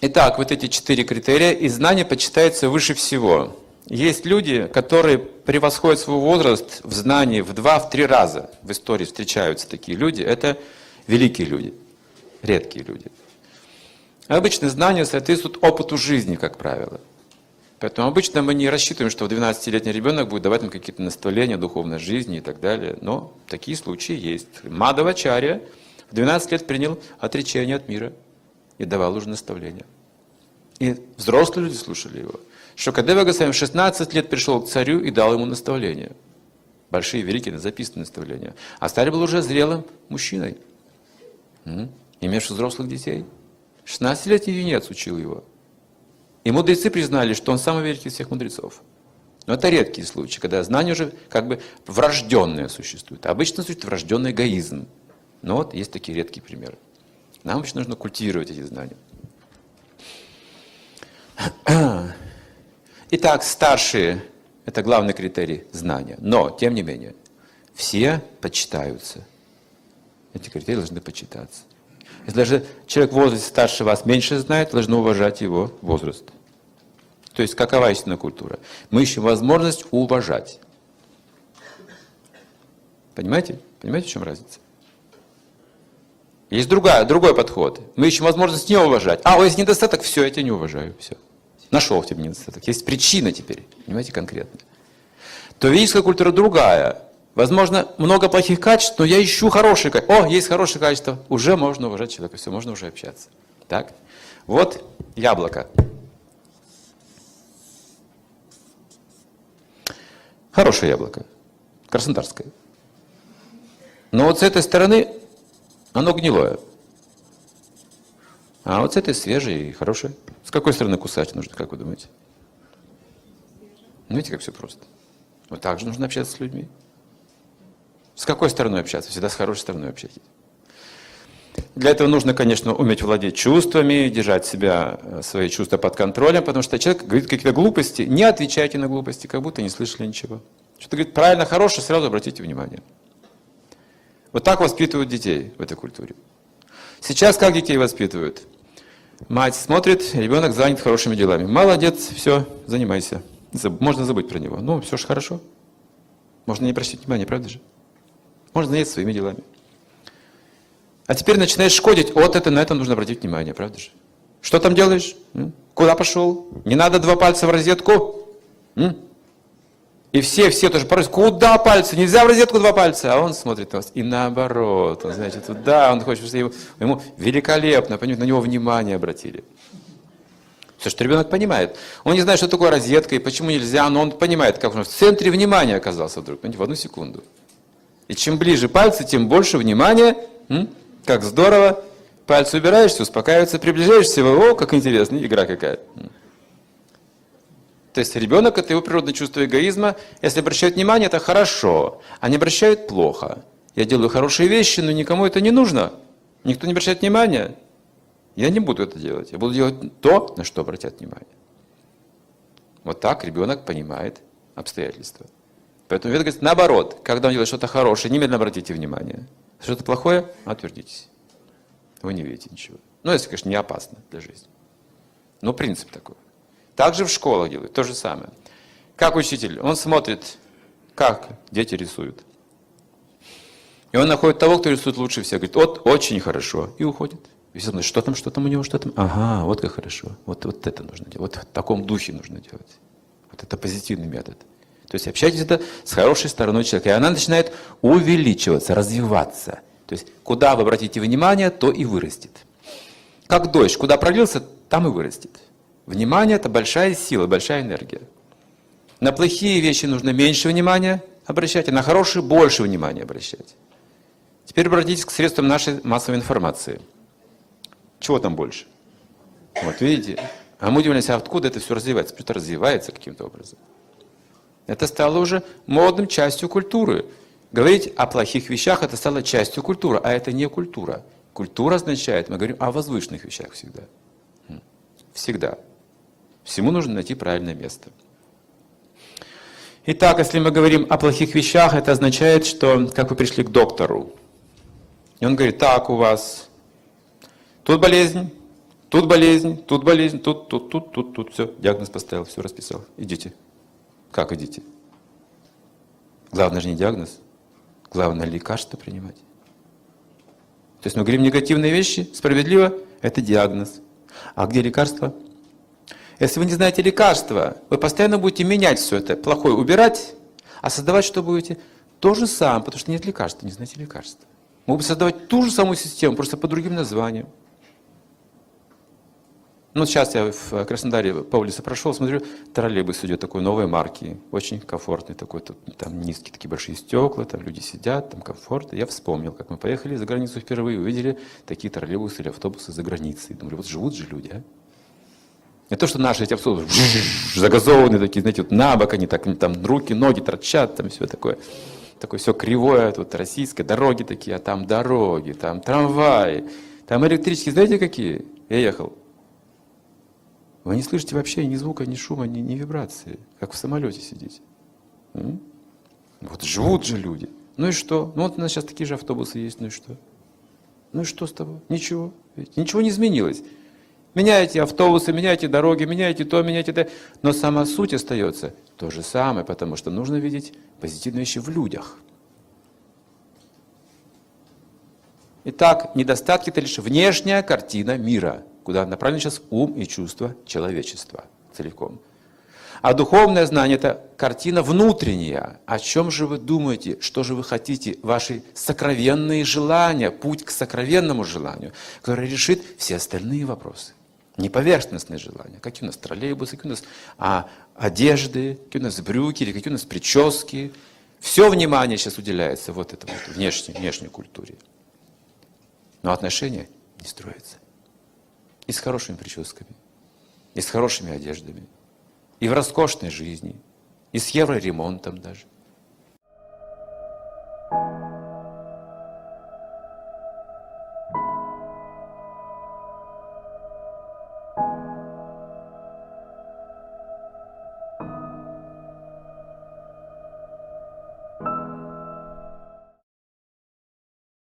Итак, вот эти четыре критерия, и знание почитается выше всего. Есть люди, которые превосходят свой возраст в знании в два-три раза. В истории встречаются такие люди. Это великие люди, редкие люди. Обычно знания соответствуют опыту жизни, как правило. Поэтому обычно мы не рассчитываем, что 12-летний ребенок будет давать нам какие-то наставления духовной жизни и так далее. Но такие случаи есть. Мадава Чарья в 12 лет принял отречение от мира и давал уже наставления. И взрослые люди слушали его. Что Кадева Госвами в 16 лет пришел к царю и дал ему наставления. Большие, великие, записанные наставления. А царь был уже зрелым мужчиной, имевший взрослых детей. 16-летний юнец учил его. И мудрецы признали, что он самый великий из всех мудрецов. Но это редкие случаи, когда знание уже как бы врожденное существует. обычно существует врожденный эгоизм. Но вот есть такие редкие примеры. Нам очень нужно культивировать эти знания. Итак, старшие – это главный критерий знания. Но, тем не менее, все почитаются. Эти критерии должны почитаться. Если даже человек в возрасте старше вас меньше знает, должны уважать его возраст. То есть какова истинная культура? Мы ищем возможность уважать. Понимаете? Понимаете, в чем разница? Есть другая, другой подход. Мы ищем возможность не уважать. А, есть недостаток, все, я тебя не уважаю. Все. Нашел в тебе недостаток. Есть причина теперь, понимаете, конкретно. То ведическая культура другая. Возможно, много плохих качеств, но я ищу хорошие качества. О, есть хорошие качества. Уже можно уважать человека, все, можно уже общаться. Так? Вот яблоко. Хорошее яблоко. Краснодарское. Но вот с этой стороны оно гнилое. А вот с этой свежей и хорошей. С какой стороны кусать нужно, как вы думаете? Ну, видите, как все просто. Вот так же нужно общаться с людьми. С какой стороной общаться? Всегда с хорошей стороной общайтесь. Для этого нужно, конечно, уметь владеть чувствами, держать себя, э, свои чувства под контролем, потому что человек говорит какие-то глупости, не отвечайте на глупости, как будто не слышали ничего. Что-то говорит правильно, хорошее, сразу обратите внимание. Вот так воспитывают детей в этой культуре. Сейчас как детей воспитывают? Мать смотрит, ребенок занят хорошими делами. Молодец, все, занимайся. Можно забыть про него. Ну, все же хорошо. Можно не обращать внимания, правда же? Можно заняться своими делами. А теперь начинаешь шкодить. Вот это, на это нужно обратить внимание, правда же? Что там делаешь? Куда пошел? Не надо два пальца в розетку? И все, все тоже просят, куда пальцы? Нельзя в розетку два пальца. А он смотрит на вас. И наоборот. Он, значит, туда, он хочет, чтобы ему, великолепно, понимаете, на него внимание обратили. Все, что ребенок понимает. Он не знает, что такое розетка и почему нельзя, но он понимает, как он в центре внимания оказался вдруг, понимаете, в одну секунду. И чем ближе пальцы, тем больше внимания. М? Как здорово. Пальцы убираешься, успокаивается, приближаешься, о, как интересно, игра какая. То есть ребенок – это его природное чувство эгоизма. Если обращают внимание, это хорошо, а не обращают – плохо. Я делаю хорошие вещи, но никому это не нужно. Никто не обращает внимания. Я не буду это делать. Я буду делать то, на что обратят внимание. Вот так ребенок понимает обстоятельства. Поэтому Вед говорит, наоборот, когда он делает что-то хорошее, немедленно обратите внимание. Что-то плохое, отвернитесь. Вы не видите ничего. Ну, если, конечно, не опасно для жизни. Но принцип такой. Также в школах делают то же самое. Как учитель, он смотрит, как дети рисуют. И он находит того, кто рисует лучше всех. Говорит, вот, очень хорошо. И уходит. И все что там, что там у него, что там. Ага, вот как хорошо. Вот, вот это нужно делать. Вот в таком духе нужно делать. Вот это позитивный метод. То есть общайтесь это с хорошей стороной человека. И она начинает увеличиваться, развиваться. То есть куда вы обратите внимание, то и вырастет. Как дождь, куда пролился, там и вырастет. Внимание – это большая сила, большая энергия. На плохие вещи нужно меньше внимания обращать, а на хорошие больше внимания обращать. Теперь обратитесь к средствам нашей массовой информации. Чего там больше? Вот видите? А мы удивляемся, откуда это все развивается? Потому что развивается каким-то образом. Это стало уже модным частью культуры. Говорить о плохих вещах, это стало частью культуры, а это не культура. Культура означает, мы говорим о возвышенных вещах всегда. Всегда. Всему нужно найти правильное место. Итак, если мы говорим о плохих вещах, это означает, что как вы пришли к доктору. И он говорит, так, у вас тут болезнь, Тут болезнь, тут болезнь, тут, тут, тут, тут, тут. Все, диагноз поставил, все расписал. Идите. Как идите? Главное же не диагноз. Главное лекарство принимать. То есть мы говорим негативные вещи, справедливо, это диагноз. А где лекарство? Если вы не знаете лекарства, вы постоянно будете менять все это, плохое убирать, а создавать что будете? То же самое, потому что нет лекарства, не знаете лекарства. Могут создавать ту же самую систему, просто по другим названиям. Ну, сейчас я в Краснодаре по улице прошел, смотрю, троллейбус идет такой новой марки, очень комфортный такой, тут, там низкие такие большие стекла, там люди сидят, там комфорт. Я вспомнил, как мы поехали за границу впервые, увидели такие троллейбусы или автобусы за границей. Думали, вот живут же люди, а? Не то, что наши эти автобусы загазованные такие, знаете, вот на бок они так, там руки, ноги торчат, там все такое. Такое все кривое, тут российское, дороги такие, а там дороги, там трамваи, там электрические, знаете какие? Я ехал. Вы не слышите вообще ни звука, ни шума, ни, ни вибрации, как в самолете сидите. М? Вот живут же люди. Ну и что? Ну вот у нас сейчас такие же автобусы есть, ну и что? Ну и что с тобой? Ничего. Ведь ничего не изменилось. Меняете автобусы, меняете дороги, меняете то, меняете то. Но сама суть остается то же самое, потому что нужно видеть позитивные вещи в людях. Итак, недостатки – это лишь внешняя картина мира, куда направлен сейчас ум и чувства человечества целиком. А духовное знание – это картина внутренняя. О чем же вы думаете, что же вы хотите, ваши сокровенные желания, путь к сокровенному желанию, который решит все остальные вопросы. Не поверхностные желания. Какие у нас троллейбусы, какие у нас а, одежды, какие у нас брюки, или какие у нас прически. Все внимание сейчас уделяется вот этому вот внешней, внешней культуре. Но отношения не строятся. И с хорошими прическами, и с хорошими одеждами, и в роскошной жизни, и с евроремонтом даже –